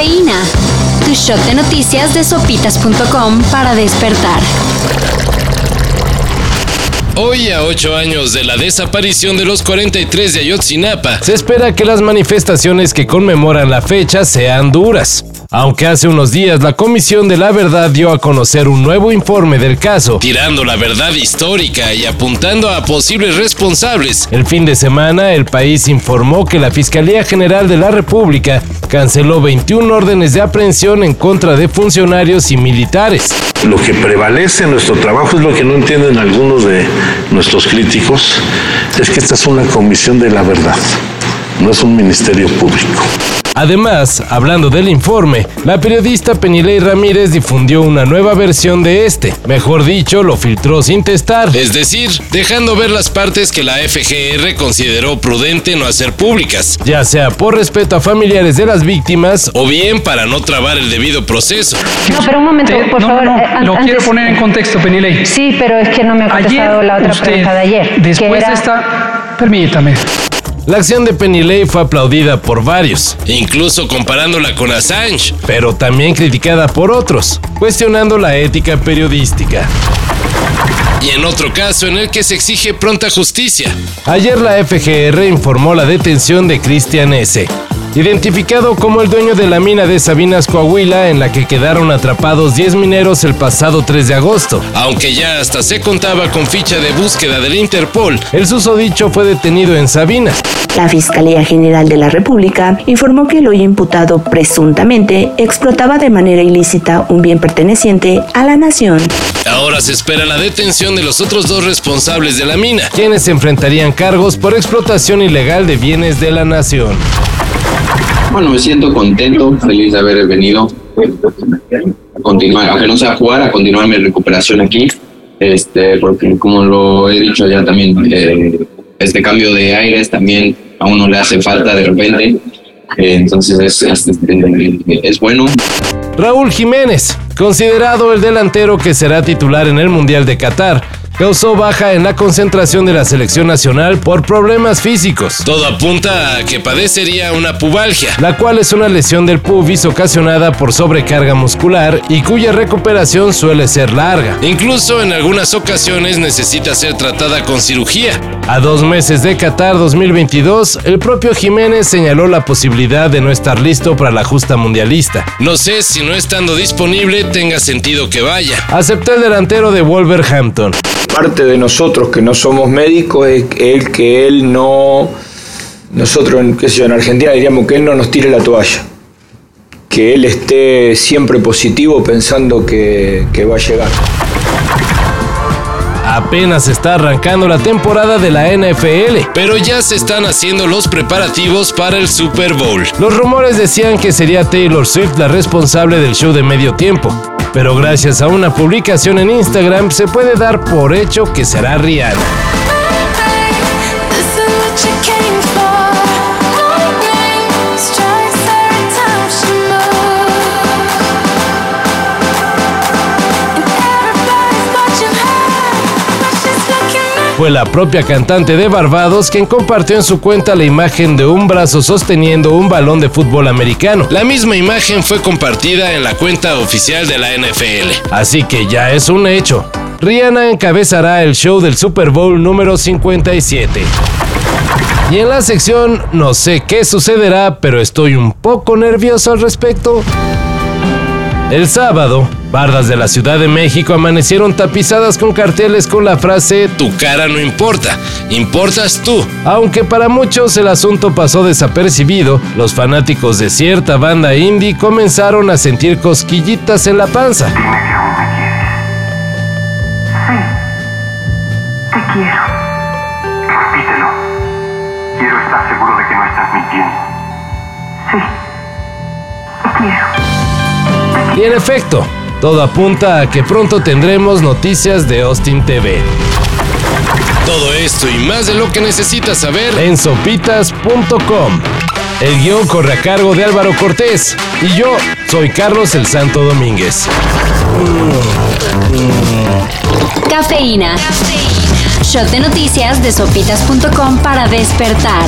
Cafeína. Tu shot de noticias de sopitas.com para despertar. Hoy, a ocho años de la desaparición de los 43 de Ayotzinapa, Se espera que las manifestaciones que conmemoran la fecha sean duras. Aunque hace unos días la Comisión de la Verdad dio a conocer un nuevo informe del caso, tirando la verdad histórica y apuntando a posibles responsables. el fin de semana el país informó que la Fiscalía General de la República canceló 21 órdenes de aprehensión en contra de funcionarios y militares. Lo que prevalece en nuestro trabajo es lo que no entienden algunos de nuestros críticos, es que esta es una comisión de la verdad, no es un ministerio público. Además, hablando del informe, la periodista Penilei Ramírez difundió una nueva versión de este. Mejor dicho, lo filtró sin testar. Es decir, dejando ver las partes que la FGR consideró prudente no hacer públicas, ya sea por respeto a familiares de las víctimas o bien para no trabar el debido proceso. No, pero un momento, Te- por no, favor. no, eh, an- lo antes- quiero poner en contexto, Penilei. Sí, pero es que no me ha contestado la otra usted, pregunta de ayer. que después era- de esta, permítame. La acción de Penilei fue aplaudida por varios, Incluso comparándola con Assange. pero también criticada por otros, cuestionando la ética periodística. Y en otro caso en el que se exige pronta justicia. Ayer la FGR informó la detención de Cristian S., identificado como el dueño de la mina de Sabinas Coahuila en la que quedaron atrapados 10 mineros el pasado 3 de agosto. Aunque ya hasta se contaba con ficha de búsqueda del Interpol, El susodicho fue detenido en Sabinas. La Fiscalía General de la República informó que el hoy imputado presuntamente explotaba de manera ilícita un bien perteneciente a la nación. ahora se espera la detención de los otros dos responsables de la mina. quienes enfrentarían cargos por explotación ilegal de bienes de la nación. Bueno, me siento contento, feliz de haber venido a continuar, aunque no sea a jugar, a continuar mi recuperación aquí, este, porque como lo he dicho ya también, eh, este cambio de aires también a uno le hace falta de repente, eh, entonces es, es, es bueno. Raúl Jiménez, considerado el delantero que será titular en el Mundial de Qatar, causó baja en la concentración de la selección nacional por problemas físicos, Todo apunta a que padecería una pubalgia. la cual es una lesión del pubis ocasionada por sobrecarga muscular y cuya recuperación suele ser larga. Incluso en algunas ocasiones necesita ser tratada con cirugía. A dos meses de Qatar 2022, el propio Jiménez señaló la posibilidad de no estar listo para la justa mundialista. No sé si no estando disponible tenga sentido que vaya. Aceptó el delantero de Wolverhampton. Parte de nosotros que no somos médicos es el que él no, nosotros en, qué en Argentina diríamos que él no nos tire la toalla, que él esté siempre positivo pensando que, que va a llegar. Apenas está arrancando la temporada de la NFL. Pero ya se están haciendo los preparativos para el Super Bowl. Los rumores decían que sería Taylor Swift la responsable del show de medio tiempo, pero gracias a una publicación en Instagram se puede dar por hecho que será Rihanna. Fue la propia cantante de Barbados quien compartió en su cuenta la imagen de un brazo sosteniendo un balón de fútbol americano. La misma imagen fue compartida en la cuenta oficial de la NFL. Así que ya es un hecho. Rihanna encabezará el show del Super Bowl número 57. Y en la sección no sé qué sucederá, pero estoy un poco nervioso al respecto. El sábado, bardas de la Ciudad de México amanecieron tapizadas con carteles con la frase Tu cara no importa, importas tú. Aunque para muchos el asunto pasó desapercibido, los fanáticos de cierta banda indie comenzaron a sentir cosquillitas en la panza. Te quiero. Y en efecto, todo apunta a que pronto tendremos noticias de Austin TV. Todo esto y más de lo que necesitas saber en sopitas.com. El guion corre a cargo de Álvaro Cortés y yo soy Carlos el Santo Domínguez. Cafeína. Shot de noticias de sopitas.com para despertar.